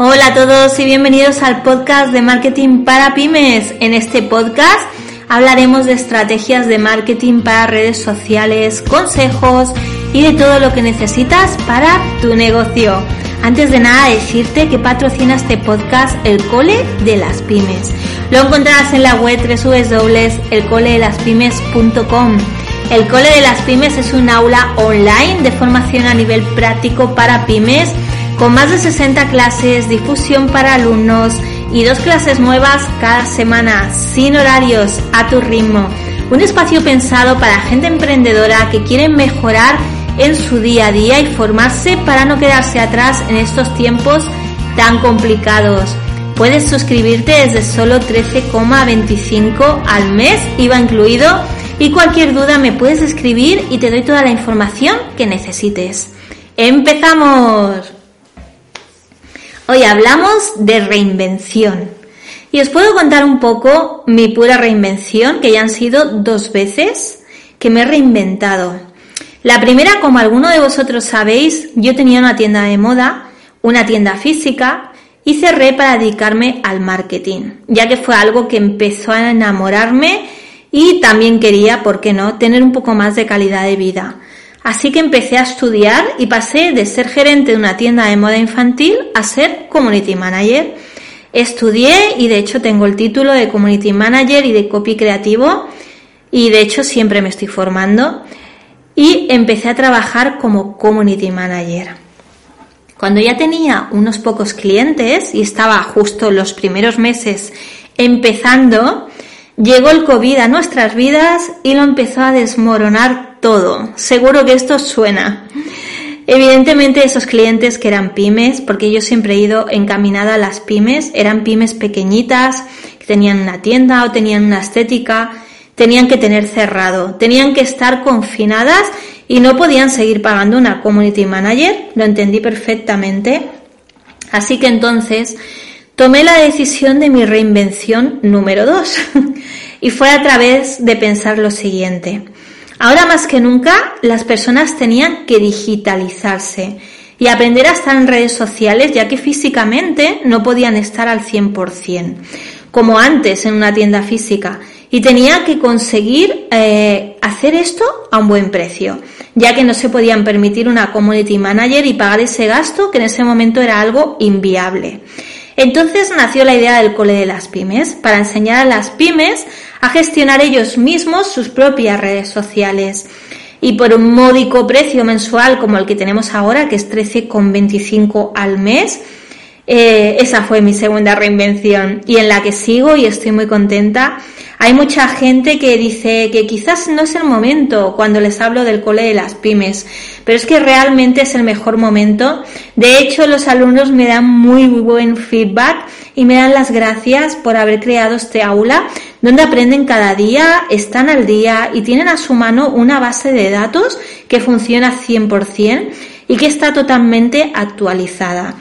Hola a todos y bienvenidos al podcast de marketing para pymes. En este podcast hablaremos de estrategias de marketing para redes sociales, consejos y de todo lo que necesitas para tu negocio. Antes de nada decirte que patrocina este podcast el Cole de las Pymes. Lo encontrarás en la web www.elcoledelaspymes.com. El Cole de las Pymes es un aula online de formación a nivel práctico para pymes con más de 60 clases, difusión para alumnos y dos clases nuevas cada semana, sin horarios, a tu ritmo. Un espacio pensado para gente emprendedora que quiere mejorar en su día a día y formarse para no quedarse atrás en estos tiempos tan complicados. Puedes suscribirte desde solo 13,25 al mes, IVA incluido, y cualquier duda me puedes escribir y te doy toda la información que necesites. ¡Empezamos! Hoy hablamos de reinvención. Y os puedo contar un poco mi pura reinvención, que ya han sido dos veces que me he reinventado. La primera, como alguno de vosotros sabéis, yo tenía una tienda de moda, una tienda física, y cerré para dedicarme al marketing, ya que fue algo que empezó a enamorarme y también quería, ¿por qué no?, tener un poco más de calidad de vida. Así que empecé a estudiar y pasé de ser gerente de una tienda de moda infantil a ser community manager. Estudié y de hecho tengo el título de community manager y de copy creativo y de hecho siempre me estoy formando y empecé a trabajar como community manager. Cuando ya tenía unos pocos clientes y estaba justo los primeros meses empezando, llegó el COVID a nuestras vidas y lo empezó a desmoronar todo. Seguro que esto suena. Evidentemente esos clientes que eran pymes, porque yo siempre he ido encaminada a las pymes, eran pymes pequeñitas, que tenían una tienda o tenían una estética, tenían que tener cerrado, tenían que estar confinadas y no podían seguir pagando una community manager, lo entendí perfectamente. Así que entonces tomé la decisión de mi reinvención número dos y fue a través de pensar lo siguiente. Ahora más que nunca las personas tenían que digitalizarse y aprender a estar en redes sociales ya que físicamente no podían estar al 100%, como antes en una tienda física, y tenía que conseguir eh, hacer esto a un buen precio, ya que no se podían permitir una community manager y pagar ese gasto que en ese momento era algo inviable. Entonces nació la idea del cole de las pymes, para enseñar a las pymes a gestionar ellos mismos sus propias redes sociales. Y por un módico precio mensual como el que tenemos ahora, que es 13,25 al mes, eh, esa fue mi segunda reinvención y en la que sigo y estoy muy contenta. Hay mucha gente que dice que quizás no es el momento cuando les hablo del cole de las pymes, pero es que realmente es el mejor momento. De hecho, los alumnos me dan muy buen feedback y me dan las gracias por haber creado este aula donde aprenden cada día, están al día y tienen a su mano una base de datos que funciona 100% y que está totalmente actualizada.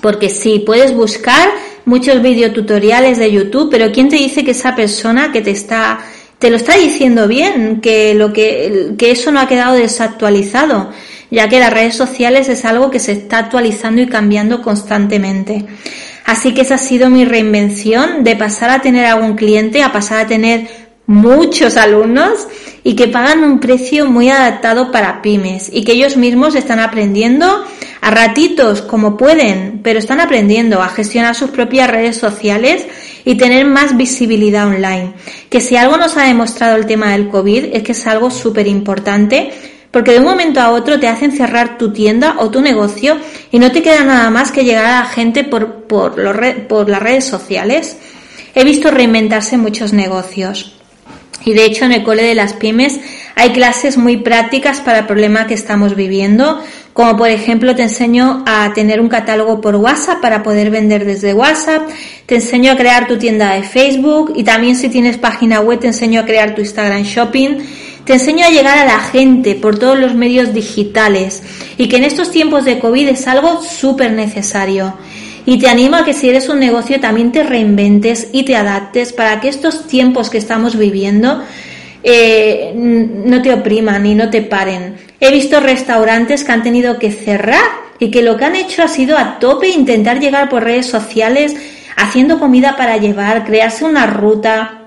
Porque sí, puedes buscar muchos videotutoriales de YouTube, pero ¿quién te dice que esa persona que te está te lo está diciendo bien, que lo que, que eso no ha quedado desactualizado, ya que las redes sociales es algo que se está actualizando y cambiando constantemente. Así que esa ha sido mi reinvención de pasar a tener algún cliente a pasar a tener muchos alumnos y que pagan un precio muy adaptado para pymes y que ellos mismos están aprendiendo a ratitos como pueden, pero están aprendiendo a gestionar sus propias redes sociales y tener más visibilidad online. Que si algo nos ha demostrado el tema del COVID es que es algo súper importante porque de un momento a otro te hacen cerrar tu tienda o tu negocio y no te queda nada más que llegar a la gente por, por, por las redes sociales. He visto reinventarse muchos negocios. Y de hecho en el cole de las pymes hay clases muy prácticas para el problema que estamos viviendo, como por ejemplo te enseño a tener un catálogo por WhatsApp para poder vender desde WhatsApp, te enseño a crear tu tienda de Facebook y también si tienes página web te enseño a crear tu Instagram Shopping. Te enseño a llegar a la gente por todos los medios digitales y que en estos tiempos de COVID es algo súper necesario. Y te animo a que si eres un negocio también te reinventes y te adaptes para que estos tiempos que estamos viviendo eh, no te opriman y no te paren. He visto restaurantes que han tenido que cerrar y que lo que han hecho ha sido a tope intentar llegar por redes sociales haciendo comida para llevar, crearse una ruta,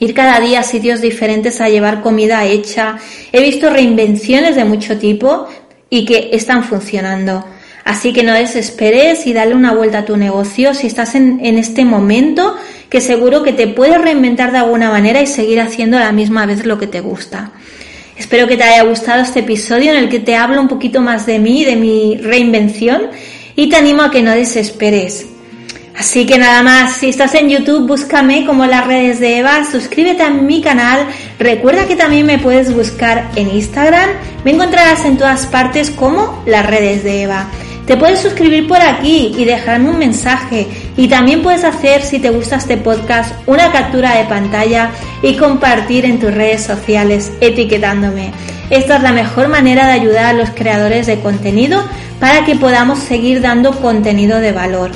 ir cada día a sitios diferentes a llevar comida hecha. He visto reinvenciones de mucho tipo y que están funcionando. Así que no desesperes y dale una vuelta a tu negocio si estás en, en, este momento que seguro que te puedes reinventar de alguna manera y seguir haciendo a la misma vez lo que te gusta. Espero que te haya gustado este episodio en el que te hablo un poquito más de mí, de mi reinvención y te animo a que no desesperes. Así que nada más, si estás en YouTube, búscame como las redes de Eva, suscríbete a mi canal, recuerda que también me puedes buscar en Instagram, me encontrarás en todas partes como las redes de Eva. Te puedes suscribir por aquí y dejarme un mensaje y también puedes hacer, si te gusta este podcast, una captura de pantalla y compartir en tus redes sociales etiquetándome. Esta es la mejor manera de ayudar a los creadores de contenido para que podamos seguir dando contenido de valor.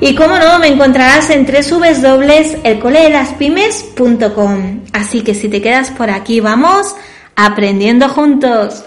Y como no, me encontrarás en www.elcoledelaspymes.com. Así que si te quedas por aquí, vamos aprendiendo juntos.